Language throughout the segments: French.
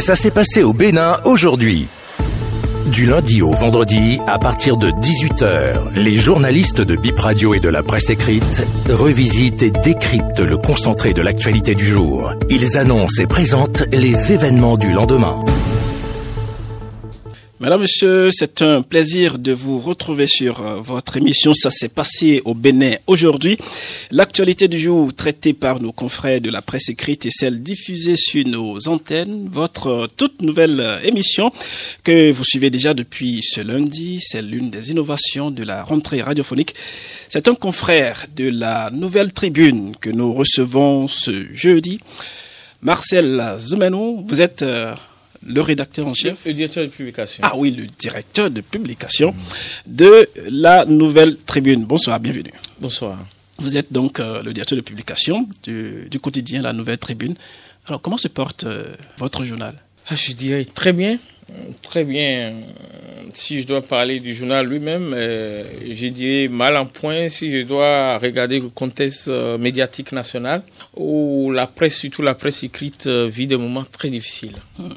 Ça s'est passé au Bénin aujourd'hui. Du lundi au vendredi, à partir de 18h, les journalistes de Bip Radio et de la presse écrite revisitent et décryptent le concentré de l'actualité du jour. Ils annoncent et présentent les événements du lendemain. Madame, Monsieur, c'est un plaisir de vous retrouver sur euh, votre émission. Ça s'est passé au Bénin aujourd'hui. L'actualité du jour traitée par nos confrères de la presse écrite et celle diffusée sur nos antennes. Votre euh, toute nouvelle euh, émission que vous suivez déjà depuis ce lundi. C'est l'une des innovations de la rentrée radiophonique. C'est un confrère de la nouvelle tribune que nous recevons ce jeudi. Marcel Zoumenou, vous êtes le rédacteur en chef. Le, directeur de publication. Ah oui, le directeur de publication de la Nouvelle Tribune. Bonsoir, bienvenue. Bonsoir. Vous êtes donc euh, le directeur de publication du, quotidien La Nouvelle Tribune. Alors, comment se porte euh, votre journal? Ah, Je dirais très bien. Très bien. Si je dois parler du journal lui-même, euh, je dirais mal en point si je dois regarder le contexte euh, médiatique national où la presse, surtout la presse écrite, euh, vit des moments très difficiles. Hmm.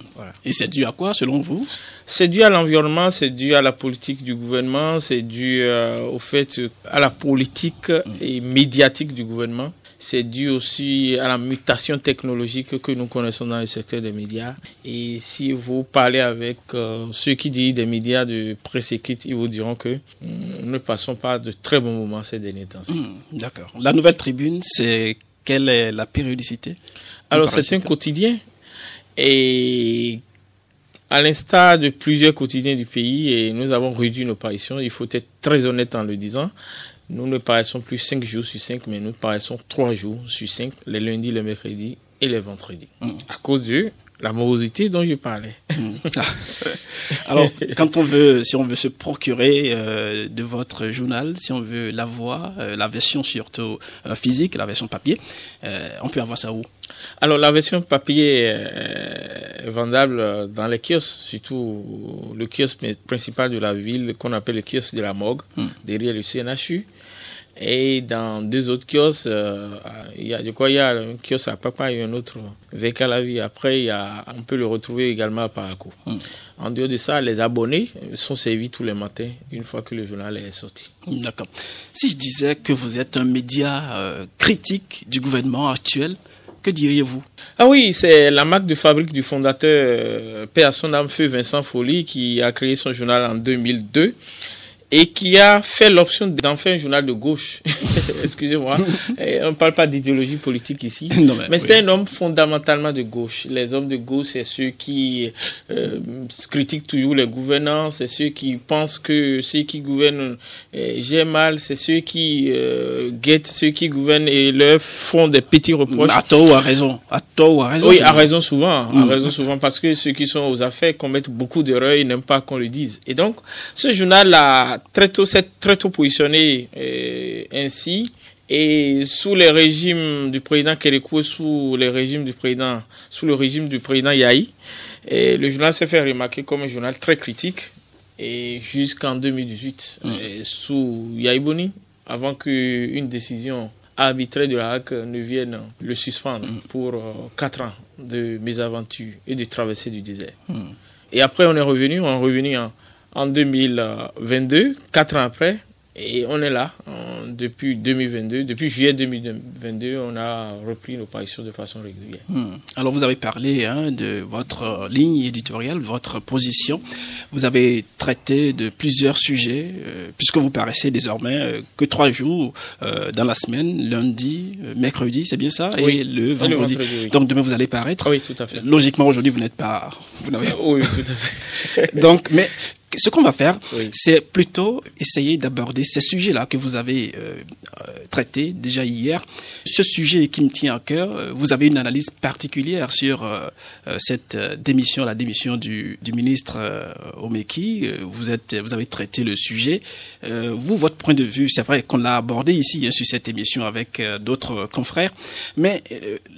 Et c'est dû à quoi selon vous? C'est dû à l'environnement, c'est dû à la politique du gouvernement, c'est dû au fait à la politique hmm. et médiatique du gouvernement c'est dû aussi à la mutation technologique que nous connaissons dans le secteur des médias. Et si vous parlez avec euh, ceux qui disent des médias de presse écrite, ils vous diront que nous ne passons pas de très bons moments ces derniers temps. Hmm, d'accord. La nouvelle tribune, c'est quelle est la périodicité? Alors c'est un quotidien et à l'instar de plusieurs quotidiens du pays, et nous avons réduit nos parutions, il faut être très honnête en le disant, nous ne paraissons plus 5 jours sur 5, mais nous paraissons 3 jours sur 5, les lundis, les mercredis et les vendredis. Mm. À cause de la morosité dont je parlais. Mm. Alors, quand on veut, si on veut se procurer euh, de votre journal, si on veut l'avoir, euh, la version surtout euh, physique, la version papier, on peut avoir ça où? Alors, la version papier est vendable dans les kiosques, surtout le kiosque principal de la ville qu'on appelle le kiosque de la Mogue, mm. derrière le CNHU. Et dans deux autres kiosques, euh, il y a, de quoi il y a un kiosque à Papa et un autre avec la vie. Après, il y a, on peut le retrouver également à Paraco. Hmm. En dehors de ça, les abonnés sont servis tous les matins une fois que le journal est sorti. D'accord. Si je disais que vous êtes un média euh, critique du gouvernement actuel, que diriez-vous? Ah oui, c'est la marque de fabrique du fondateur euh, Père son feu Vincent Folly qui a créé son journal en 2002 et qui a fait l'option d'en faire un journal de gauche. Excusez-moi, on ne parle pas d'idéologie politique ici, mais, c'est un homme fondamentalement de gauche. Les hommes de gauche, c'est ceux qui euh, critiquent toujours les gouvernants, c'est ceux qui pensent que ceux qui gouvernent euh, j'ai mal, c'est ceux qui euh, guettent ceux qui gouvernent et leur font des petits reproches. À tort ou à raison À tort ou à raison Oui, à raison souvent, à mm. raison souvent, parce que ceux qui sont aux affaires commettent beaucoup d'erreurs, ils n'aiment pas qu'on le dise. Et donc, ce journal-là très tôt, très tôt positionné euh, ainsi. Et sous les régimes du président Kérékou, sous les régimes du président, sous le régime du président Yahi, et le journal s'est fait remarquer comme un journal très critique. Et jusqu'en 2018, mm. sous Yahi Boni, avant qu'une décision arbitraire de la HAC ne vienne le suspendre mm. pour euh, quatre ans de mésaventures et de traversée du désert. Mm. Et après, on est revenu, on est revenu en, en 2022, quatre ans après, et on est là depuis 2022. Depuis juillet 2022, on a repris nos parutions de façon régulière. Hmm. Alors vous avez parlé hein, de votre ligne éditoriale, votre position. Vous avez traité de plusieurs sujets, euh, puisque vous paraissez désormais euh, que trois jours euh, dans la semaine, lundi, mercredi, c'est bien ça, et le vendredi. Donc demain vous allez paraître? Oui, tout à fait. Logiquement aujourd'hui vous n'êtes pas. Vous oui, tout à fait. Donc, mais ce qu'on va faire, c'est plutôt essayer d'aborder ces sujets-là que vous avez euh, euh, traités déjà hier. Ce sujet qui me tient à cœur, euh, vous avez une analyse particulière sur cette démission, la démission du, ministre Omeki. Vous êtes, vous avez traité le sujet. vous, votre point de vue, c'est vrai qu'on l'a abordé ici hein, sur cette émission avec d'autres confrères, mais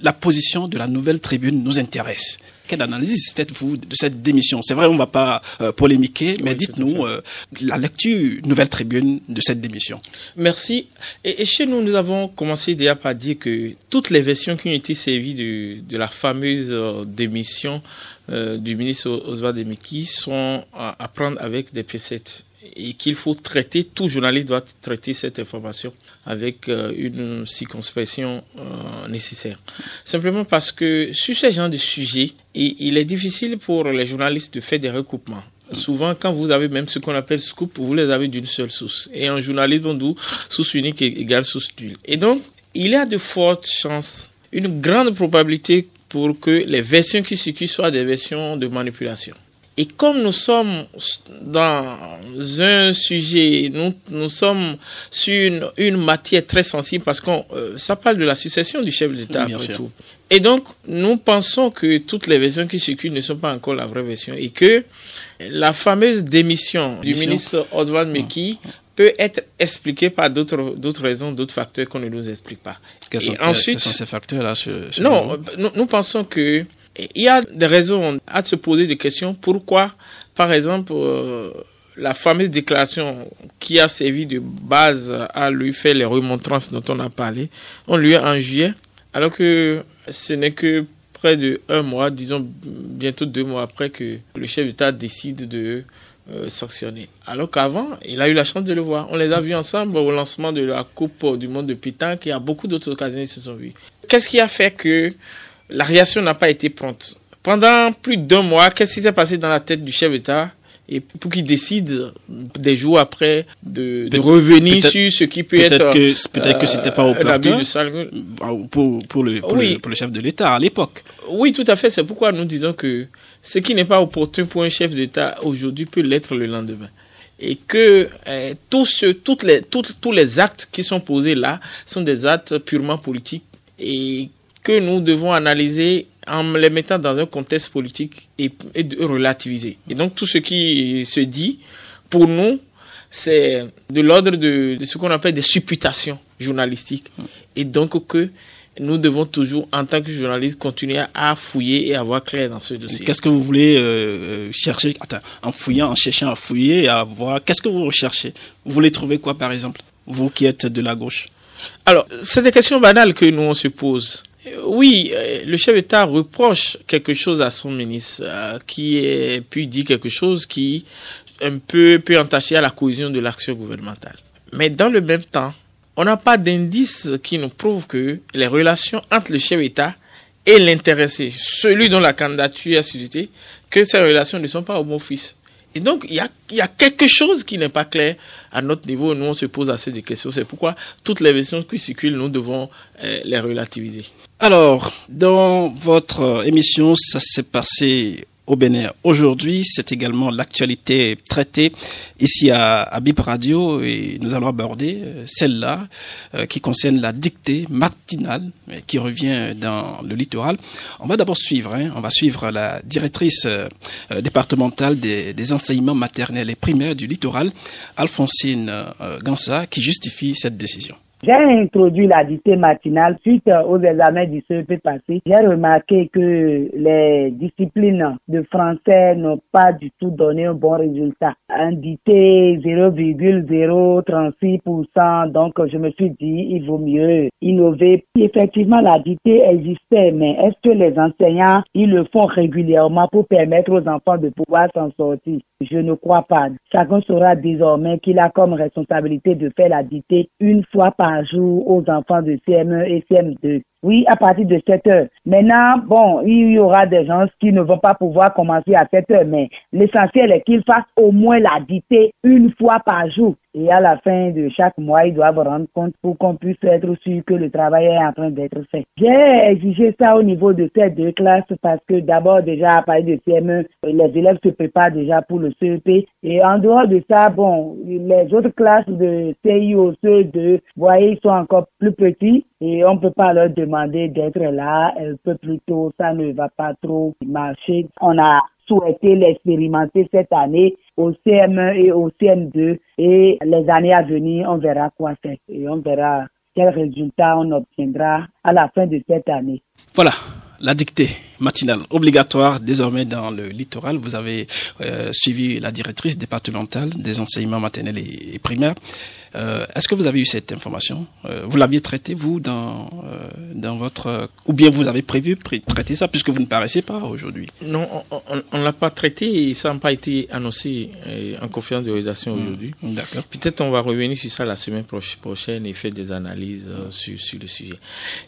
la position de la nouvelle tribune nous intéresse. Quelle analyse faites-vous de cette démission? C'est vrai, on ne va pas polémiquer, Mais dites-nous euh, la lecture Nouvelle Tribune de cette démission. Merci. Et, chez nous, nous avons commencé déjà par dire que toutes les versions qui ont été servies de, de la fameuse euh, démission euh, du ministre Oswald Demiki sont à, à prendre avec des pincettes et qu'il faut traiter, tout journaliste doit traiter cette information avec euh, une circonspection euh, nécessaire. Simplement parce que sur ce genre de sujet, il est difficile pour les journalistes de faire des recoupements. Souvent, quand vous avez même ce qu'on appelle scoop, vous les avez d'une seule source. Et en journalisme, on source unique égale source d'huile. Et donc, il y a de fortes chances, une grande probabilité pour que les versions qui circulent soient des versions de manipulation. Et comme nous sommes dans un sujet, nous, nous sommes sur une, une matière très sensible parce que euh, ça parle de la succession du chef d'État après tout. Et donc, nous pensons que toutes les versions qui circulent ne sont pas encore la vraie version et que la fameuse démission du ministre Odwan Meki peut être expliquée par d'autres d'autres raisons, d'autres facteurs qu'on ne nous explique pas. Quels sont, ensuite, ces facteurs-là Non, nous, nous pensons que il y a des raisons à se poser des questions. Pourquoi, par exemple, euh, la fameuse déclaration qui a servi de base à lui faire les remontrances dont on a parlé, on lui a en juillet, alors que ce n'est que près de un mois, disons bientôt deux mois après que le chef d'État décide de euh, sanctionner. Alors qu'avant, il a eu la chance de le voir. On les a vus ensemble au lancement de la Coupe du monde de pétanque et à beaucoup d'autres occasions ils se sont vus. Qu'est-ce qui a fait que la réaction n'a pas été prompte. Pendant plus d'un mois, qu'est-ce qui s'est passé dans la tête du chef d'État et pour qu'il décide des jours après de, revenir sur ce qui peut, être peut-être que c'était pas euh, opportun pour pour le pour, le pour le chef de l'État à l'époque. Oui, tout à fait. C'est pourquoi nous disons que ce qui n'est pas opportun pour un chef d'État aujourd'hui peut l'être le lendemain et que euh, tous, toutes les, tous les actes qui sont posés là sont des actes purement politiques et que nous devons analyser en les mettant dans un contexte politique et, de relativiser. Et donc tout ce qui se dit, pour nous, c'est de l'ordre de, ce qu'on appelle des supputations journalistiques. Et donc que nous devons toujours, en tant que journaliste, continuer à fouiller et à voir clair dans ce dossier. Qu'est-ce que vous voulez euh, chercher En fouillant, en cherchant à fouiller, à voir, qu'est-ce que vous recherchez? Vous voulez trouver quoi, par exemple? Vous qui êtes de la gauche Alors, c'est des questions banales que nous on se pose. Oui, euh, le chef d'État reproche quelque chose à son ministre, euh, qui est, puis dit quelque chose qui un peu peut entacher à la cohésion de l'action gouvernementale. Mais dans le même temps, on n'a pas d'indice qui nous prouve que les relations entre le chef d'État et l'intéressé, celui dont la candidature a suscité, que ces relations ne sont pas au bon. Et donc, il y a, quelque chose qui n'est pas clair à notre niveau. Nous, on se pose assez de questions. C'est pourquoi toutes les versions qui circulent, nous devons euh, les relativiser. Alors, dans votre émission, ça s'est passé au Bénin. Aujourd'hui, c'est également l'actualité traitée ici à, à, Bip Radio et nous allons aborder euh, celle-là euh, qui concerne la dictée matinale qui revient dans le littoral. On va d'abord suivre, hein, on va suivre la directrice euh, départementale des, des, enseignements maternels et primaires du littoral, Alphonsine Gansa, qui justifie cette décision. J'ai introduit la dictée matinale suite aux examens du CEP passé. J'ai remarqué que les disciplines de français n'ont pas du tout donné un bon résultat. Un dictée 0,036%. Donc, je me suis dit, il vaut mieux innover. Effectivement, la dictée existait, mais est-ce que les enseignants, ils le font régulièrement pour permettre aux enfants de pouvoir s'en sortir? Je ne crois pas. Chacun saura désormais qu'il a comme responsabilité de faire la dictée une fois par jour aux enfants de CM1 et CM2. Oui, à partir de 7 heures. Maintenant, bon, il y aura des gens qui ne vont pas pouvoir commencer à 7 heures, mais l'essentiel est qu'ils fassent au moins la dictée une fois par jour. Et à la fin de chaque mois, ils doivent rendre compte pour qu'on puisse être sûr que le travail est en train d'être fait. J'ai exigé ça au niveau de ces deux classes parce que d'abord, déjà, à partir de CM1, les élèves se préparent déjà pour le CEP. Et en dehors de ça, bon, les autres classes de CIO, CE2, vous voyez, ils sont encore plus petits et on ne peut pas leur demander d'être là un peu plus tôt, ça ne va pas trop marcher. On a souhaité l'expérimenter cette année au CM1 et au CM2 et les années à venir, on verra quoi faire. Et on verra quels résultats on obtiendra à la fin de cette année. Voilà, la dictée matinale obligatoire désormais dans le littoral. Vous avez euh, suivi la directrice départementale des enseignements maternels et, primaires. Euh, Est-ce que vous avez eu cette information? Euh, Vous l'aviez traité vous dans euh, dans votre ou bien vous avez prévu traiter ça puisque vous ne paraissez pas aujourd'hui? Non, on ne l'a pas traité et ça n'a pas été annoncé euh, en conférence de réalisation hmm. aujourd'hui. D'accord. Peut-être on va revenir sur ça la semaine prochaine et faire des analyses sur, sur le sujet.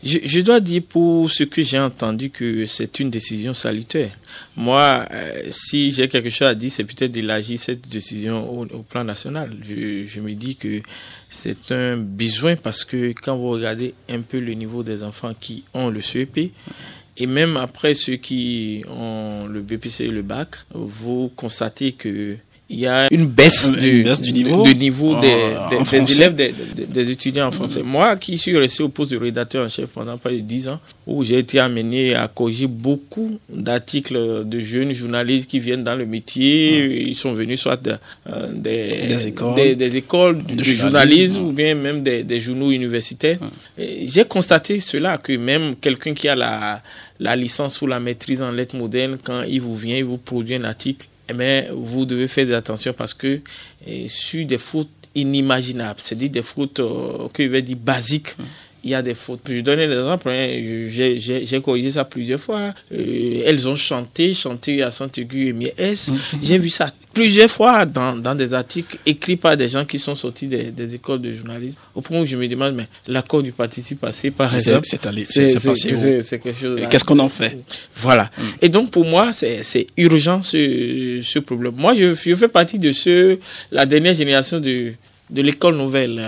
Je, je dois dire pour ce que j'ai entendu que c'est une décision salutaire. Moi, euh, si j'ai quelque chose à dire, c'est peut-être d'élargir cette décision au, plan national. Je, je, me dis que c'est un besoin parce que quand vous regardez un peu le niveau des enfants qui ont le CEP, et même après ceux qui ont le BPC et le bac, vous constatez que il y a une baisse, du, niveau, de niveau des, des, élèves, des, des, étudiants en français. Moi, qui suis resté au poste de rédacteur en chef pendant près de 10 ans, où j'ai été amené à corriger beaucoup d'articles de jeunes journalistes qui viennent dans le métier. Ils sont venus soit euh, des, écoles, des, écoles de, journalisme, ou bien même des, journaux universitaires. J'ai constaté cela, que même quelqu'un qui a la, la licence ou la maîtrise en lettres modernes, quand il vous vient, il vous produit un article, mais eh vous devez faire attention parce que eh, sur des fautes inimaginables, c'est-à-dire des fautes euh, que je vais dire basiques, il y a des fautes. Je donne un exemple, hein, j'ai corrigé ça plusieurs fois. Euh, elles ont chanté, chanté à Saint-Aigu et Mies. Mm-hmm. J'ai vu ça plusieurs fois dans, dans, des articles écrits par des gens qui sont sortis des, des, écoles de journalisme. Au point où je me demande, mais l'accord du participe passé, par exemple, c'est quelque chose. Qu'est-ce qu'on en fait? Voilà. Mm. Et donc pour moi, c'est urgent ce, ce problème. Moi, je, je fais partie de ceux, la dernière génération de de l'école nouvelle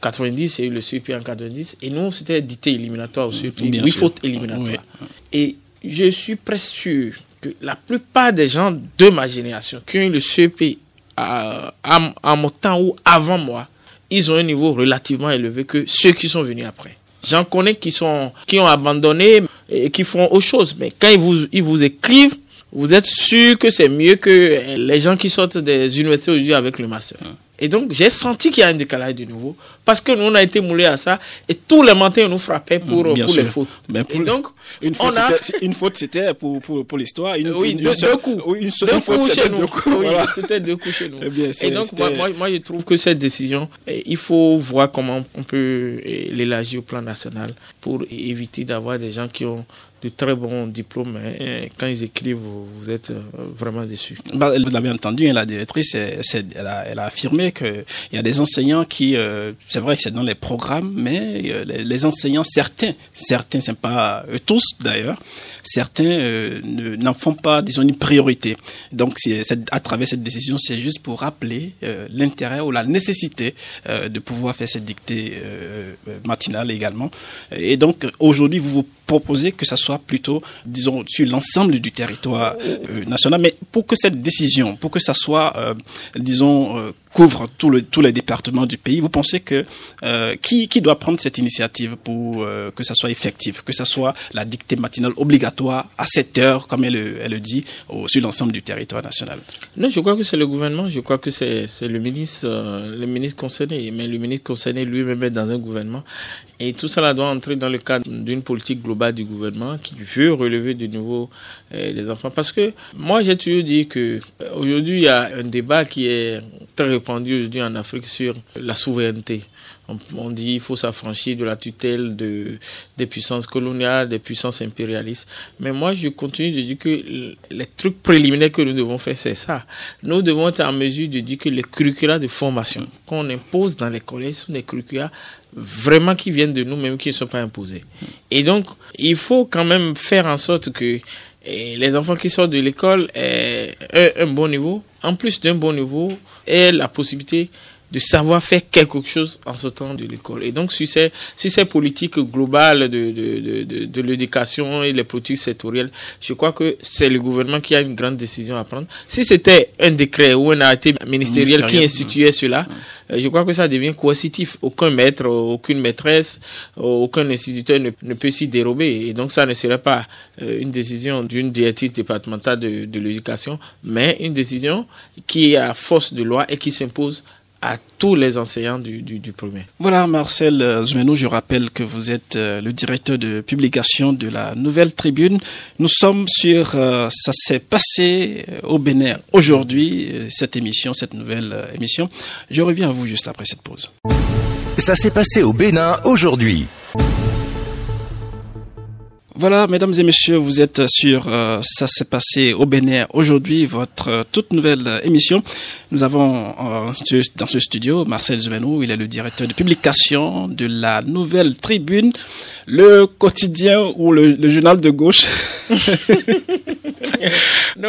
90, il y a eu le CEP en 90, et nous, c'était dicté éliminatoire au CEP, oui, faute éliminatoire. Et je suis presque sûr que la plupart des gens de ma génération qui ont eu le CEP à, à, mon temps ou avant moi, ils ont un niveau relativement élevé que ceux qui sont venus après. J'en connais qui sont qui ont abandonné et qui font autre chose, mais quand ils vous ils vous écrivent, vous êtes sûr que c'est mieux que les gens qui sortent des universités aujourd'hui avec le master. Et donc, j'ai senti qu'il y a un décalage de nouveau. Parce que nous, on a été moulés à ça. Et tous les matins, on nous frappait pour, pour les fautes. Mais et donc, une, faute, une faute, c'était pour, pour, pour l'histoire. Une, oui, deux, coups. Une, seule deux faute, c'était deux coups. Oui, c'était deux coups chez nous. Eh et donc, moi, moi, moi, je trouve que cette décision, eh, il faut voir comment on peut eh, l'élargir au plan national pour éviter d'avoir des gens qui ont très bons diplômes. Hein. quand ils écrivent, vous, êtes euh, vraiment déçus. Bah, vous l'avez entendu, hein, la directrice, elle, a, affirmé qu'il y a des enseignants qui, euh, c'est vrai que c'est dans les programmes, mais euh, les, enseignants, certains, certains, c'est pas eux tous d'ailleurs, certains n'en font pas, disons, une priorité. Donc, à travers cette décision, c'est juste pour rappeler l'intérêt ou la nécessité de pouvoir faire cette dictée matinale également. Et donc, aujourd'hui, vous vous proposez que ça soit plutôt, disons, sur l'ensemble du territoire euh, national. Mais pour que cette décision, pour que ça soit, euh, disons, euh, couvre tous les départements du pays, vous pensez que qui, qui doit prendre cette initiative pour que ça soit effectif, que ça soit la dictée matinale obligatoire à 7 heures, comme elle, le dit, sur l'ensemble du territoire national? Non, je crois que c'est le gouvernement, je crois que c'est le ministre, le ministre concerné, mais le ministre concerné lui-même est dans un gouvernement. Et tout cela doit entrer dans le cadre d'une politique globale du gouvernement qui veut relever de nouveau euh, les enfants. Parce que moi, j'ai toujours dit que euh, aujourd'hui, il y a un débat qui est très répandu aujourd'hui en Afrique sur la souveraineté. On, dit qu'il faut s'affranchir de la tutelle de, des puissances coloniales, des puissances impérialistes. Mais moi, je continue de dire que les trucs préliminaires que nous devons faire, c'est ça. Nous devons être en mesure de dire que les curricula de formation qu'on impose dans les collèges sont des curricula vraiment qui viennent de nous-mêmes, qui ne sont pas imposés. Et donc, il faut quand même faire en sorte que eh, les enfants qui sortent de l'école aient un bon niveau, en plus d'un bon niveau, aient la possibilité de savoir faire quelque chose en sortant de l'école. Et donc, sur ces, sur ces politiques globales de, de, de, de l'éducation et les politiques sectorielles, je crois que c'est le gouvernement qui a une grande décision à prendre. Si c'était un décret ou un arrêté ministériel, qui instituait cela, je crois que ça devient coercitif. Aucun maître, aucune maîtresse, aucun instituteur ne, ne peut s'y dérober. Et donc, ça ne serait pas euh, une décision d'une directrice départementale de, de l'éducation, mais une décision qui est à force de loi et qui s'impose à tous les enseignants du, du, du premier. Voilà, Marcel euh, Zumeno, je rappelle que vous êtes euh, le directeur de publication de la Nouvelle Tribune. Nous sommes sur euh, Ça s'est passé au Bénin aujourd'hui, cette émission, cette nouvelle émission. Je reviens à vous juste après cette pause. Ça s'est passé au Bénin aujourd'hui. Voilà, mesdames et messieurs, vous êtes sur euh, Ça s'est passé au Bénin aujourd'hui, votre euh, toute nouvelle euh, émission. Nous avons dans ce studio Marcel Zumenou, il est le directeur de publication de la Nouvelle Tribune, le quotidien ou le, journal de gauche. non,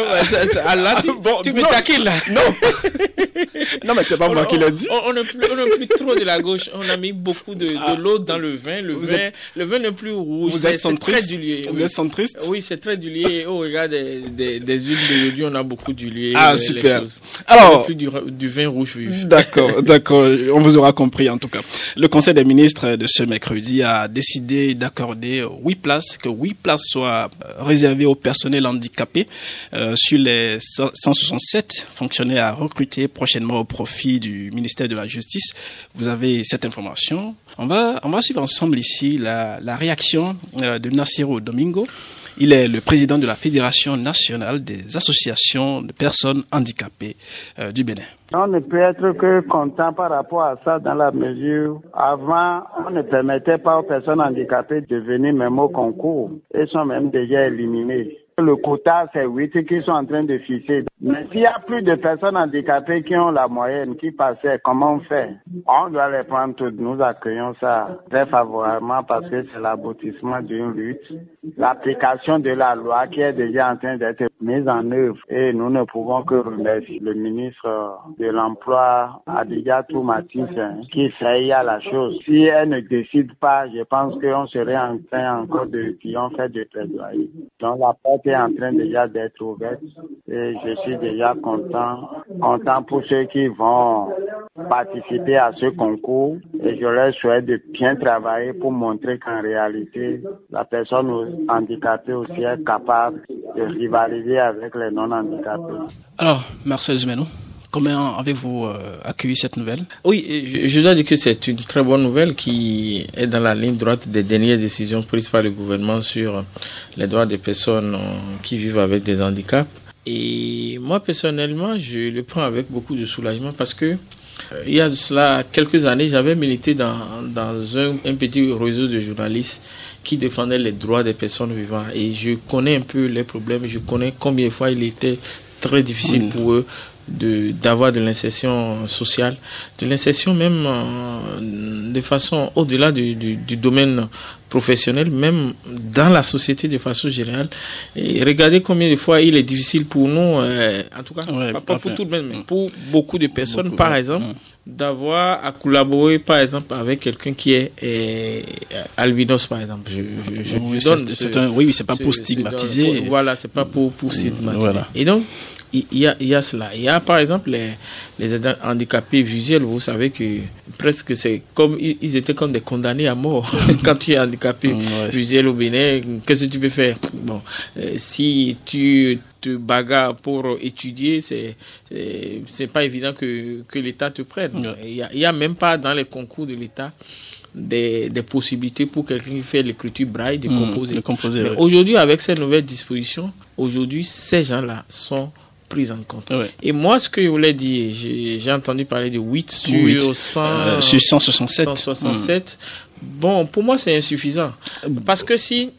mais ça, là, tu, bon, tu me taquines là. Non. non, mais c'est pas moi qui l'ai dit. On n'a plus, plus, trop de la gauche. On a mis beaucoup de, de ah. l'eau dans le vin. Le vin, le vin n'est plus rouge. Vous êtes centriste. Vous êtes centriste? Oui, c'est très du lié. Oh, regarde, des, des, des huiles d'aujourd'hui, on a beaucoup d'huile. Ah, super. Alors. Plus du, du, vin rouge vif. D'accord, d'accord. On vous aura compris, en tout cas. Le Conseil des ministres de ce mercredi a décidé d'accorder huit places, que huit places soient réservées au personnel handicapé euh, sur les 167 fonctionnaires à recruter prochainement au profit du ministère de la Justice. Vous avez cette information. On va, on va suivre ensemble ici la, la réaction euh, de Nassiro Domingo. Il est le président de la Fédération nationale des associations de personnes handicapées euh, du Bénin. On ne peut être que content par rapport à ça dans la mesure avant, on ne permettait pas aux personnes handicapées de venir même au concours. Elles sont même déjà éliminées. Le quota, c'est 8 qui sont en train de fixer. Mais s'il y a plus de personnes handicapées qui ont la moyenne, qui passaient, comment on fait? On doit les prendre toutes. Nous accueillons ça très favorablement parce que c'est l'aboutissement d'une lutte. L'application de la loi qui est déjà en train d'être mise en œuvre. Et nous ne pouvons que remercier le ministre de l'Emploi, Adiga Toumatis, hein, qui fait à la chose. Si elle ne décide pas, je pense qu'on serait en train encore de, fait des plaidoyer. Donc la porte en train déjà d'être ouverte et je suis déjà content, content pour ceux qui vont participer à ce concours et je leur souhaite de bien travailler pour montrer qu'en réalité, la personne handicapée aussi est capable de rivaliser avec les non-handicapés. Alors, Marcel Zumeno Comment avez-vous euh, accueilli cette nouvelle? Oui, je, dois dire que c'est une très bonne nouvelle qui est dans la ligne droite des dernières décisions prises par le gouvernement sur les droits des personnes euh, qui vivent avec des handicaps. Et moi, personnellement, je le prends avec beaucoup de soulagement parce que euh, il y a de cela quelques années, j'avais milité dans, dans un, un, petit réseau de journalistes qui défendaient les droits des personnes vivant. Et je connais un peu les problèmes, je connais combien de fois il était très difficile pour eux d'avoir de l'insertion sociale, de l'insertion même euh, de façon au-delà du, du, du, domaine professionnel, même dans la société de façon générale. Et regardez combien de fois il est difficile pour nous, euh, en tout cas, pas, pour tout le monde, mais pour beaucoup de personnes, par exemple, d'avoir à collaborer, par exemple, avec quelqu'un qui est euh, albinos, par exemple. Je, je, oui, donne oui, c'est pas pour stigmatiser. voilà, c'est pas pour, pour stigmatiser. Voilà. Et donc, il y, a, il y a cela. Il y a par exemple les, les handicapés visuels, vous savez que presque c'est comme ils étaient comme des condamnés à mort. Quand tu es handicapé visuel au Bénin, qu'est-ce que tu peux faire? Bon, euh, si tu te bagarres pour étudier, c'est c'est pas évident que, que l'État te prenne. Il y, a, il y a même pas dans les concours de l'État des, des, possibilités pour quelqu'un qui fait l'écriture braille de mmh, composer. aujourd'hui, avec ces nouvelles dispositions, aujourd'hui, ces gens-là sont prise en compte. Et moi, ce que je voulais dire, j'ai entendu parler de 8 sur, 100, euh, sur 167. 167. Bon, pour moi, c'est insuffisant. Parce que si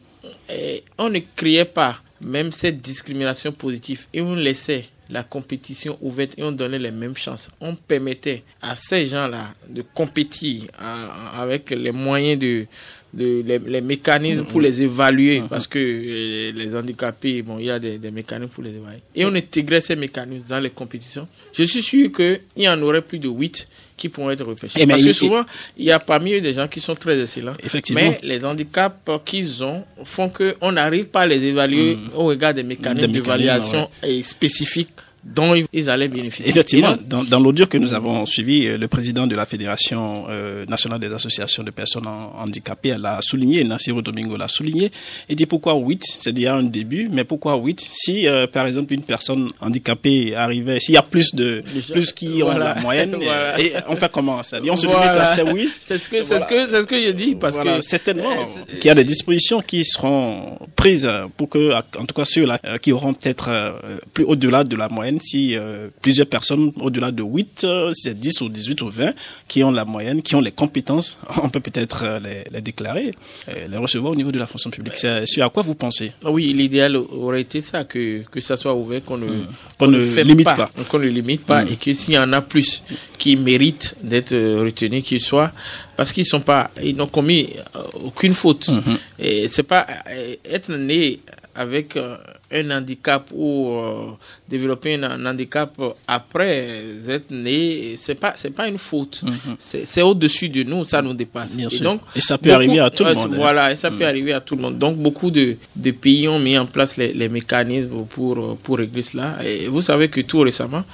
eh, on ne créait pas même cette discrimination positive et on laissait la compétition ouverte et on donnait les mêmes chances, on permettait à ces gens-là de compétir avec les moyens de de, les, mécanismes pour les évaluer, parce que euh, les handicapés, bon, il y a des, des, mécanismes pour les évaluer. Et on intégrait ces mécanismes dans les compétitions. Je suis sûr qu'il y en aurait plus de 8 qui pourront être réfléchis. parce que souvent, il y a parmi eux des gens qui sont très excellents. Effectivement. Mais les handicaps qu'ils ont font qu'on n'arrive pas à les évaluer mm. au regard des mécanismes d'évaluation spécifiques dont ils allaient bénéficier. Effectivement, dans, dans l'audio que nous avons suivi, euh, le président de la Fédération euh, nationale des associations de personnes handicapées l'a souligné, Nassiro Domingo l'a souligné, il dit pourquoi 8, c'est déjà un début, mais pourquoi 8 Si, euh, par exemple, une personne handicapée arrivait, s'il y a plus de plus qui ont la moyenne, et on fait comment ça? On se limite à ces 8 C'est ce que c'est ce que c'est ce que je dis parce que certainement qu'il y a des dispositions qui seront prises pour que, en tout cas ceux-là qui auront peut-être plus au-delà de la moyenne, si euh, plusieurs personnes au-delà de 8, euh, c'est 10 ou 18 ou 20 qui ont la moyenne, qui ont les compétences, on peut peut-être euh, les, déclarer, les recevoir au niveau de la fonction publique. C'est à quoi vous pensez? Ah Oui, l'idéal aurait été ça, que, que ça soit ouvert, qu'on ne, hmm. ne limite pas. Qu'on ne limite pas hmm. et que s'il y en a plus qui méritent d'être retenus, qu'ils soient parce qu'ils sont pas, ils n'ont commis aucune faute. Hmm. Et c'est pas être né avec un handicap ou euh, développer un, handicap après être né, c'est pas c'est pas une faute. Mhm. C'est au-dessus de nous, ça nous dépasse. et donc et ça peut arriver à tout le monde. Hein. Voilà, et ça peut mhm. arriver à tout le monde. Donc beaucoup de, de pays ont mis en place les, les mécanismes pour pour régler cela. Et vous savez que tout récemment,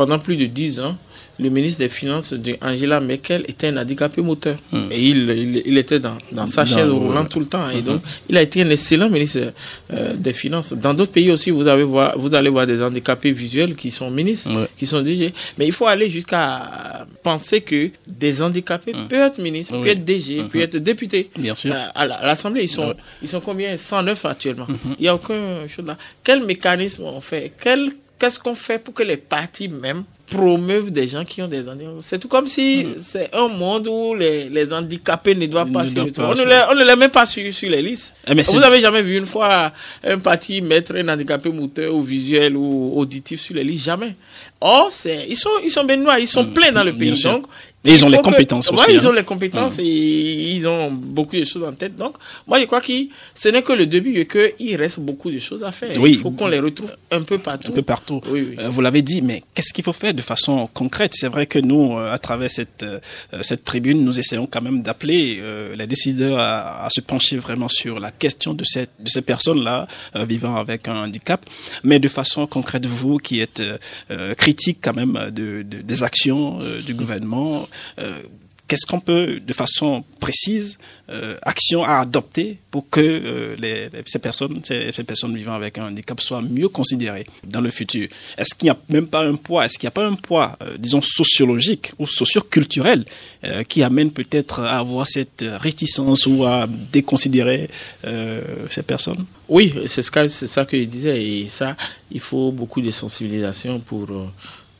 pendant plus de dix ans, le ministre des Finances Angela Merkel était un handicapé moteur. Hmm. Et il, il, était dans, dans sa chaise roulante tout le temps. Et hmm. donc, il a été un excellent ministre euh, des Finances. Dans d'autres pays aussi, vous, avez voir, vous allez voir des handicapés visuels qui sont ministres, qui sont DG. Mais il faut aller jusqu'à penser que des handicapés hmm. peuvent être ministres, peuvent être DG, peuvent être députés. Bien sûr. Euh, à l'Assemblée, ils sont, ils sont combien? 109 actuellement. Il n'y a aucun chose là. Quel mécanisme on fait? Quel Qu'est-ce qu'on fait pour que les partis même promeuvent des gens qui ont des handicapés. C'est tout comme si mm. c'est un monde où les, les, handicapés ne doivent pas suivre. On, ne les, on ne les met pas sur, sur les listes. Eh, Vous avez jamais vu une fois un parti mettre un handicapé moteur ou visuel ou auditif sur les listes? Jamais. Or, c'est, ils sont, ils sont ils sont mm. pleins dans le pays. Donc, et ils ont les compétences aussi. ils ont hein. les compétences et ils ont beaucoup de choses en tête. Donc, moi, je crois que ce n'est que le début et qu'il reste beaucoup de choses à faire. Il faut qu'on les retrouve un peu partout. Un peu partout. Euh, vous l'avez dit, mais qu'est-ce qu'il faut faire de façon concrète? C'est vrai que nous, euh, à travers cette, euh, cette tribune, nous essayons quand même d'appeler les décideurs à, se pencher vraiment sur la question de, cette, de ces personnes-là vivant avec un handicap. Mais de façon concrète, vous qui êtes critique quand même de, de des actions du gouvernement, qu'est-ce qu'on peut, de façon précise, euh, action à adopter pour que euh, ces personnes, ces, personnes vivant avec un handicap soient mieux considérées dans le futur? Est-ce qu'il n'y a même pas un poids? Est-ce qu'il n'y a pas un poids, disons, sociologique ou socioculturel qui amène peut-être à avoir cette réticence ou à déconsidérer ces personnes? Oui, c'est ce ça que je disais. Et ça, il faut beaucoup de sensibilisation pour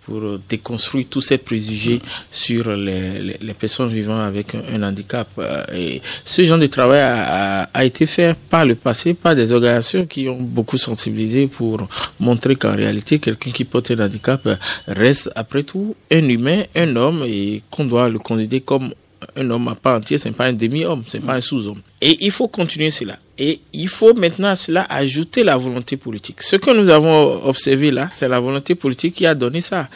pour déconstruire tous ces préjugés sur les, les, personnes vivant avec un, handicap. Euh, et ce genre de travail a, a, été fait par le passé par des organisations qui ont beaucoup sensibilisé pour montrer qu'en réalité, quelqu'un qui porte un handicap reste après tout un humain, un homme et qu'on doit le considérer comme un homme à part entière, c'est pas un demi-homme, c'est pas un sous-homme. Et il faut continuer cela. Et il faut maintenant à cela ajouter la volonté politique. Ce que nous avons observé là, c'est la volonté politique qui a donné ça.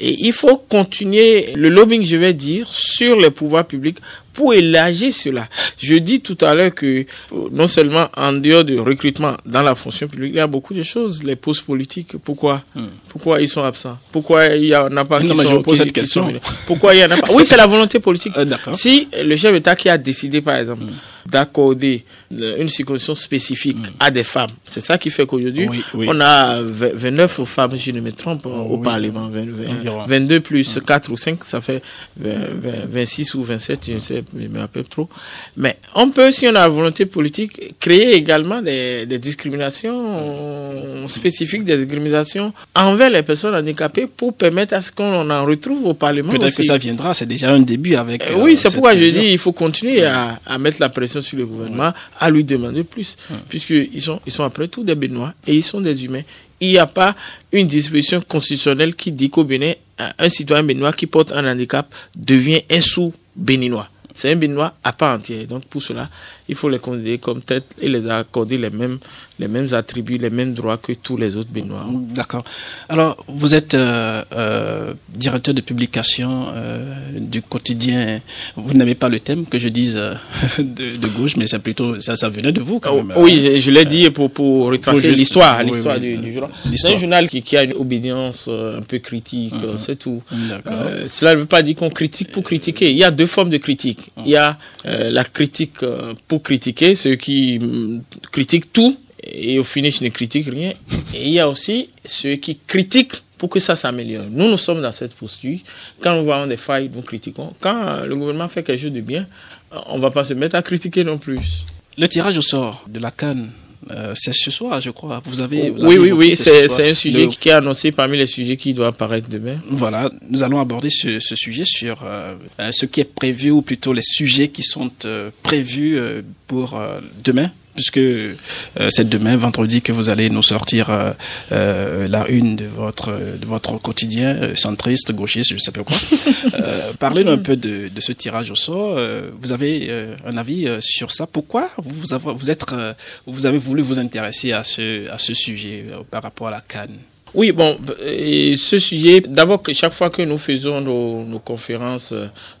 Et il faut continuer le lobbying, je vais dire, sur les pouvoirs publics pour élargir cela. Je dis tout à l'heure que non seulement en dehors du recrutement dans la fonction publique, il y a beaucoup de choses, les postes politiques. Pourquoi? Hmm. Pourquoi ils sont absents? Pourquoi il y en a pas non, qui je pose cette question. Pourquoi il y en a pas? Oui, c'est la volonté politique. Euh, si le chef d'État qui a décidé, par exemple, hmm d'accorder une circoncision spécifique mm. à des femmes. C'est ça qui fait qu'aujourd'hui, on a 29 femmes, si je ne me trompe, au Parlement. 22 plus 4 ou 5, ça fait 26 ou 27, je ne sais, je me rappelle trop. Mais on peut, si on a la volonté politique, créer également des, des discriminations spécifiques, des discriminations envers les personnes handicapées pour permettre à ce qu'on en retrouve au Parlement. Peut-être que ça viendra, c'est déjà un début avec. Euh, oui, c'est pourquoi je dis il faut continuer à, à mettre la pression sur le gouvernement à lui demander plus. Puisqu'ils sont, ils sont après tout des Béninois et ils sont des humains. Il n'y a pas une disposition constitutionnelle qui dit qu'au Bénin, un citoyen béninois qui porte un handicap devient un sous-béninois. C'est un Béninois à part entière. Donc pour cela, il faut les considérer comme tête et les accorder les mêmes, les mêmes attributs, les mêmes droits que tous les autres Béninois. D'accord. Alors, vous êtes euh, euh, directeur de publication euh, du quotidien. Vous n'aimez pas le thème que je dise de, de, gauche, mais c'est plutôt ça, ça venait de vous quand même. Oh, oui, je, je l'ai dit pour pour retracer l'histoire, l'histoire oui, oui. du, du, journal. C'est un journal qui, qui, a une obédience un peu critique, mm -hmm. c'est tout. cela ne veut pas dire qu'on critique pour critiquer. Il y a deux formes de critique. Il y a la critique pour critiquer, ceux qui mm, critiquent tout et au finish ne critiquent rien. Et il y a aussi ceux qui critiquent pour que ça s'améliore. Nous, nous sommes dans cette posture. Quand nous voyons des failles, nous critiquons. Quand le gouvernement fait quelque chose de bien, on ne va pas se mettre à critiquer non plus. Le tirage au sort de la Cannes, euh, c'est ce soir, je crois. Vous avez. oui, oui, oui, c'est un sujet le... qui est annoncé parmi les sujets qui doivent apparaître demain. Voilà, nous allons aborder ce, ce sujet sur euh, ce qui est prévu, ou plutôt les sujets qui sont euh, prévus pour demain puisque euh, c'est demain, vendredi, que vous allez nous sortir euh, euh, la une de votre de votre quotidien centriste, gauchiste, je sais pas quoi. Parlez-nous un peu de, de, ce tirage au sort. vous avez un avis sur ça? Pourquoi vous avez, vous êtes vous avez voulu vous intéresser à ce à ce sujet par rapport à la Cannes? Oui, bon, et ce sujet, d'abord que chaque fois que nous faisons nos, nos conférences,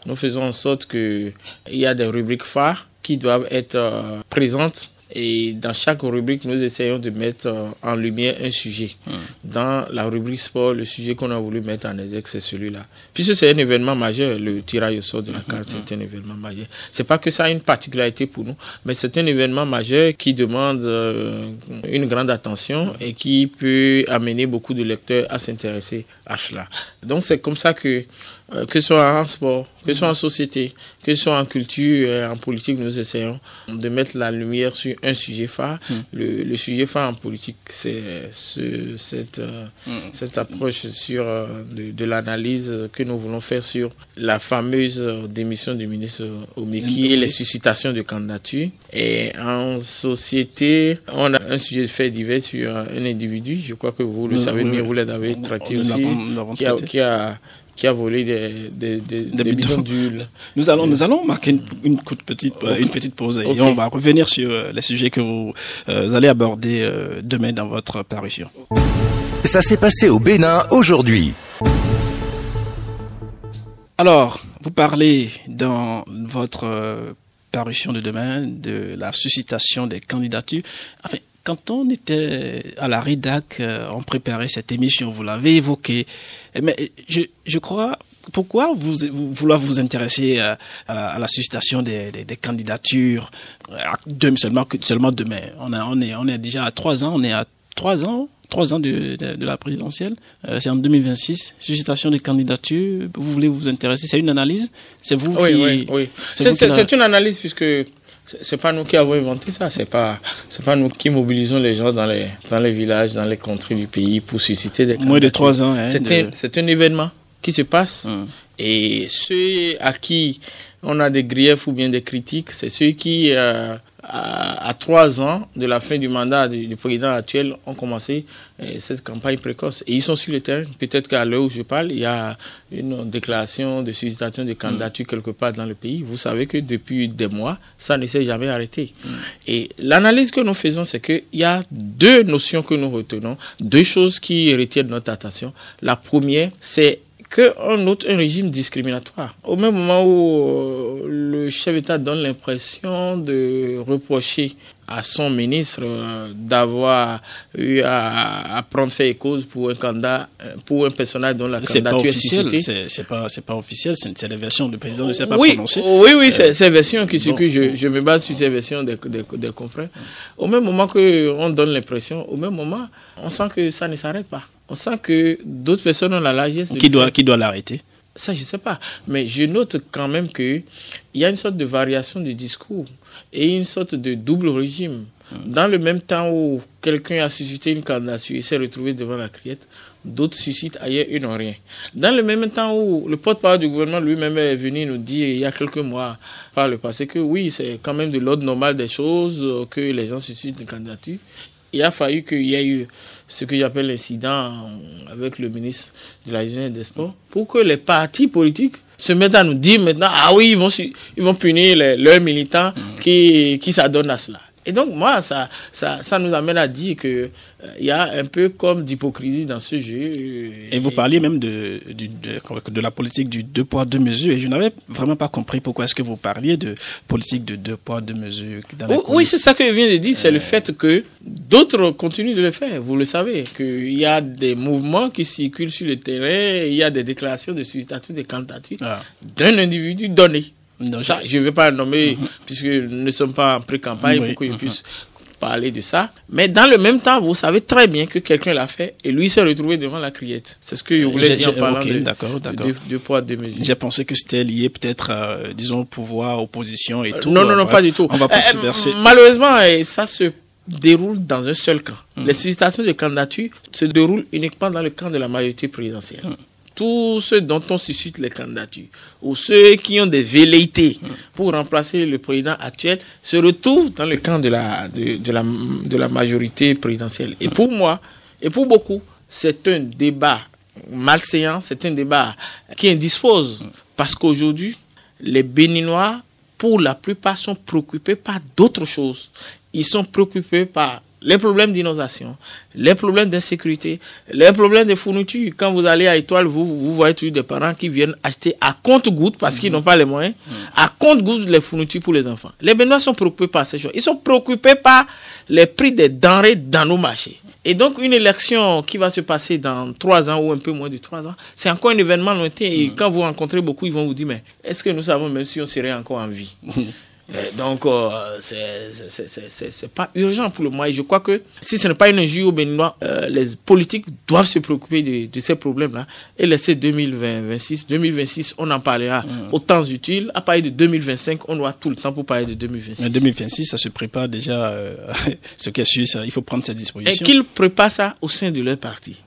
nous faisons en sorte qu'il y a des rubriques phares qui doivent être euh, présentes et dans chaque rubrique, nous essayons de mettre en lumière un sujet. Mmh. Dans la rubrique sport, le sujet qu'on a voulu mettre en exergue, c'est celui-là. Puisque c'est un événement majeur, le tirage au sort de la carte, mmh. c'est un événement majeur. C'est pas que ça a une particularité pour nous, mais c'est un événement majeur qui demande euh, une grande attention et qui peut amener beaucoup de lecteurs à s'intéresser à cela. Donc c'est comme ça que euh, que ce soit en sport, que ce soit en société, que ce soit en culture, euh, en politique, nous essayons de mettre la lumière sur un sujet phare. Mm. Le, le, sujet phare en politique, c'est ce, cette, euh, mm. cette approche sur de, de l'analyse que nous voulons faire sur la fameuse démission du ministre Omeki mm. et les suscitations de candidatures. Et en société, on a un sujet de fait divers sur un individu. Je crois que vous le savez bien, vous l'avez traité aussi, qui a, qui a qui a volé des, des, des, des, des bidons d'huile. Nous allons, nous allons marquer une, une petite, okay. une petite pause okay. et on va revenir sur les sujets que vous, euh, allez aborder euh, demain dans votre parution. Ça s'est passé au Bénin aujourd'hui. Alors, vous parlez dans votre euh, parution de demain de la suscitation des candidatures. Enfin, quand on était à la RIDAC, euh, on préparait cette émission, vous l'avez évoqué, mais je, je crois pourquoi vous, vous vouloir vous intéresser à, à, la, à la, suscitation des, des, des candidatures de, seulement seulement demain? On, a, on est on est déjà à trois ans on est à trois ans trois ans de, de, de la présidentielle euh, c'est en 2026 suscitation des candidatures vous voulez vous intéresser? C'est une analyse? C'est vous oui, qui oui oui. c'est une analyse puisque c'est pas nous qui avons inventé ça, c'est pas c'est pas nous qui mobilisons les gens dans les dans les villages, dans les contrées du pays pour susciter des moins de trois ans. Hein, c'est de... un, c'est un événement qui se passe hum. et ceux à qui on a des griefs ou bien des critiques, c'est ceux qui euh, à, à, trois ans de la fin du mandat du, du président actuel ont commencé euh, cette campagne précoce. Et ils sont sur le terrain. Peut-être qu'à l'heure où je parle, il y a une déclaration de suscitation de candidature mmh. quelque part dans le pays. Vous savez que depuis des mois, ça ne s'est jamais arrêté. Mmh. Et l'analyse que nous faisons, c'est qu'il y a deux notions que nous retenons, deux choses qui retiennent notre attention. La première, c'est qu'on note un régime discriminatoire. Au même moment où le chef d'État donne l'impression de reprocher à son ministre euh, d'avoir eu à, à, prendre fait et cause pour un candidat, pour un personnage dont la candidature est officielle. C'est pas, c'est pas officiel. C'est des versions du président ne s'est pas oui, prononcé. Oui, oui, euh, c'est versions qui circulent. Je, je me base sur ces versions des, des, des confrères. Au même moment que on donne l'impression, au même moment, on sent que ça ne s'arrête pas. On sent que d'autres personnes ont la largesse. Qui doit, qui doit l'arrêter? Ça, je sais pas. Mais je note quand même que il y a une sorte de variation du discours et une sorte de double régime. Dans le même temps où quelqu'un a suscité une candidature et s'est retrouvé devant la criette, d'autres suscitent ailleurs et n'ont rien. Dans le même temps où le porte-parole du gouvernement lui-même est venu nous dire il y a quelques mois par le passé que oui, c'est quand même de l'ordre normal des choses que les gens suscitent une candidature, il a fallu qu'il y ait eu ce que j'appelle l'incident avec le ministre de la Jeunesse et des Sports pour que les partis politiques se mettent à nous dire maintenant, ah oui, ils vont, ils vont punir les, leurs militants mm. qui, qui s'adonnent à cela. Et donc, moi, ça, ça, ça nous amène à dire que il euh, y a un peu comme d'hypocrisie dans ce jeu. Et vous parliez même de, de, de, la politique du deux poids, deux mesures. Et je n'avais vraiment pas compris pourquoi est-ce que vous parliez de politique de deux poids, deux mesures. oui, c'est ça que je viens de dire. C'est le euh. fait que d'autres continuent de le faire. Vous le savez, qu'il y a des mouvements qui circulent sur le terrain. Il y a des déclarations de statut de candidature ah. d'un individu donné je ne vais pas nommer, mhm. puisque nous ne sommes pas en pré-campagne pour que je mhm. puisse parler de ça. Mais dans le même temps, vous savez très bien que quelqu'un l'a fait et lui s'est retrouvé devant la criette. C'est ce que je voulais dire en parlant de, d'accord, d'accord. poids, deux mesures. J'ai pensé que c'était lié peut-être, euh, disons, pouvoir, opposition et tout. Non, non, non, pas du tout. On va pas se verser. Malheureusement, ça se déroule dans un seul camp. Mhm. Les sollicitations de candidature se déroulent uniquement dans le camp de la majorité présidentielle tous ceux dont on suscite les candidatures ou ceux qui ont des velléités pour remplacer le président actuel se retrouvent dans le camp de la, de, la, de la majorité présidentielle. Et pour moi, et pour beaucoup, c'est un débat malséant, c'est un débat qui indispose. Parce qu'aujourd'hui, les Béninois, pour la plupart, sont préoccupés par d'autres choses. Ils sont préoccupés par les problèmes d'inondation, les problèmes d'insécurité, les problèmes de fourniture. Quand vous allez à Étoile, vous, vous voyez toujours des parents qui viennent acheter à compte-goutte parce qu'ils n'ont pas les moyens, à compte-goutte les fournitures pour les enfants. Les Benoît sont préoccupés par ces choses. Ils sont préoccupés par les prix des denrées dans nos marchés. Et donc, une élection qui va se passer dans trois ans ou un peu moins de trois ans, c'est encore un événement lointain. Et quand vous rencontrez beaucoup, ils vont vous dire, mais est-ce que nous savons même si on serait encore en vie? donc, euh, c'est pas urgent pour le moment. Et je crois que si ce n'est pas une injure au Béninois, euh, les politiques doivent se préoccuper de, de ces problèmes-là et laisser 2026. 2026, on en parlera mmh. au temps utile. À partir de 2025, on aura tout le temps pour parler de 2026. Mais 2026, ça se prépare déjà. Euh, ce qui est sûr, il faut prendre cette disposition. Et qu'ils préparent ça au sein de leur parti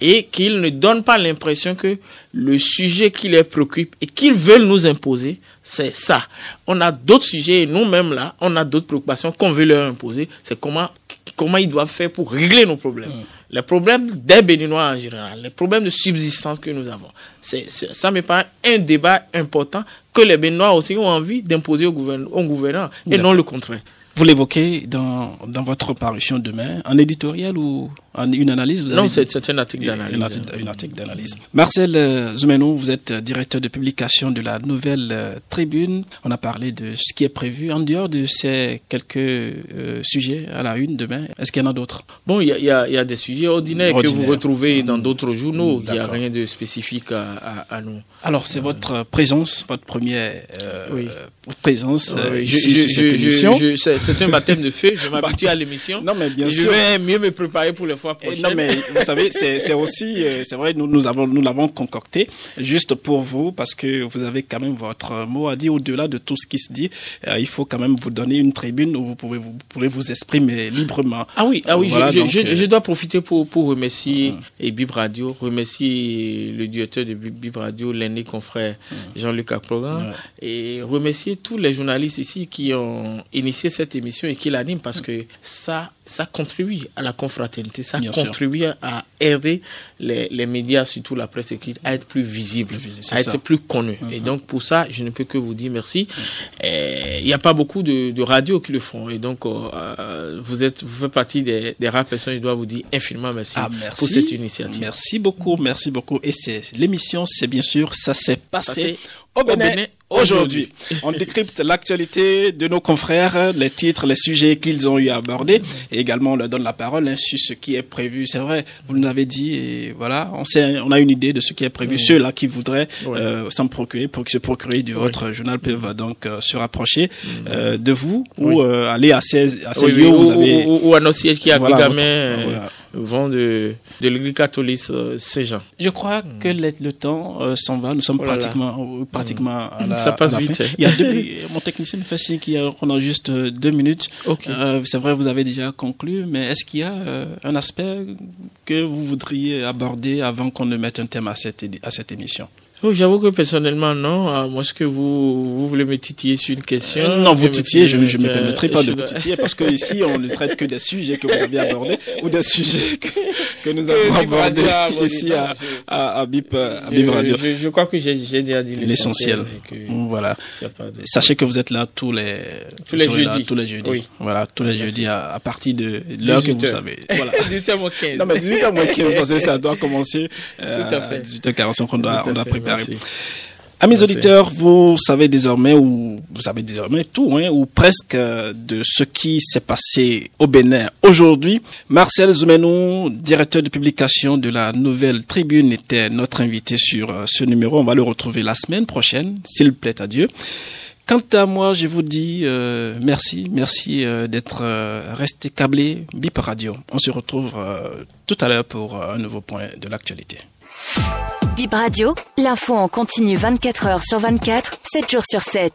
et qu'ils ne donnent pas l'impression que le sujet qui les préoccupe et qu'ils veulent nous imposer, c'est ça. On a d'autres sujets et nous-mêmes là, on a d'autres préoccupations qu'on veut leur imposer. C'est comment, comment ils doivent faire pour régler nos problèmes. Mm. Les problèmes des Béninois en général, les problèmes de subsistance que nous avons. C'est, ça me paraît un débat important que les Béninois aussi ont envie d'imposer au, au gouvernement et non le contraire. Vous l'évoquez dans, dans votre parution demain, en éditorial ou en une analyse vous Non, c'est un article d'analyse. Un, article d'analyse. Marcel euh, Zumeno, vous êtes directeur de publication de la Nouvelle euh, Tribune. On a parlé de ce qui est prévu en dehors de ces quelques euh, sujets à la une demain. Est-ce qu'il y en a d'autres? Bon, il y a, y, a, y a, des sujets ordinaires, que vous retrouvez dans d'autres journaux. Il n'y a rien de spécifique à, à, nous. Alors, c'est votre présence, votre première présence ici sur cette émission c'est un baptême de feu. Je m'habitue à l'émission. Non, mais bien je sûr. Je vais mieux me préparer pour les fois eh, prochaines. Non, mais vous savez, c'est aussi, euh, c'est vrai, nous, nous avons, nous l'avons concocté juste pour vous parce que vous avez quand même votre mot à dire au-delà de tout ce qui se dit. Euh, il faut quand même vous donner une tribune où vous pouvez vous, pourrez vous exprimer librement. Ah oui, ah oui, je, je, euh, je, dois profiter pour, pour remercier et Bib Radio, remercier le directeur de Bib Radio, l'aîné confrère Jean-Luc Aprogan, et remercier tous les journalistes ici qui ont initié cette émission et qui l'anime parce que ça, ça contribue à la confraternité, ça contribue à aider les, les, médias, surtout la presse écrite, à être plus visibles, à être plus connus. Et mm-hmm. donc pour ça, je ne peux que vous dire merci. Il n'y a pas beaucoup de, de, radios qui le font. Et donc euh, vous êtes, vous faites partie des, des rares personnes. Je dois vous dire infiniment merci, ah, pour cette initiative. Merci beaucoup, merci beaucoup. Et c'est l'émission, c'est bien sûr, ça s'est passé, au Bénin aujourd'hui. On décrypte l'actualité de nos confrères, les titres, les sujets qu'ils ont eu à aborder, et également on leur donne la parole hein, sur ce qui est prévu. C'est vrai, vous nous avez dit, et voilà, on sait, on a une idée de ce qui est prévu. Ceux-là qui voudraient euh, s'en procurer, pour se procurer du votre journal peuvent donc euh, se rapprocher euh, de vous ou euh, aller à ces, à ces lieux où vous avez ou, à nos sièges qui a voilà, gamin vont de, de l'église catholique euh, Saint-Jean. Je crois que le, temps euh, s'en va. Nous sommes oh pratiquement, pratiquement à la, Ça passe vite. Il y a deux, mon technicien me fait signe qu'on a juste euh, deux minutes. Euh, c'est vrai, vous avez déjà conclu, mais est-ce qu'il y a un aspect que vous voudriez aborder avant qu'on ne mette un thème à cette, à cette émission? J'avoue que personnellement, non. À moins que vous, vous voulez me titiller sur une question. Euh, non, vous titiller, je ne me, permettrai pas de vous titiller parce que ici, on ne traite que des sujets que vous avez abordés ou des sujets que, nous avons abordés ici à, à, à, BIP, à BIP Radio. Je, crois que j'ai déjà dit l'essentiel. Voilà. Sachez que vous êtes là tous les, tous les jeudis. tous les jeudis. Voilà, tous les jeudis à, partir de l'heure que vous savez. Voilà. 18h15. Non, mais 18h15 parce que ça doit commencer euh, à 18h45 on doit, on doit préparer. Amis auditeurs, vous savez désormais, ou vous savez désormais tout, hein, ou presque, euh, de ce qui s'est passé au Bénin aujourd'hui. Marcel Zoumenou, directeur de publication de la Nouvelle Tribune, était notre invité sur euh, ce numéro. On va le retrouver la semaine prochaine, s'il plaît à Dieu. Quant à moi, je vous dis euh, merci, merci d'être resté câblé Bip Radio. On se retrouve tout à l'heure pour un nouveau point de l'actualité. Bib Radio, l'info en continu 24h sur 24, 7 jours sur 7.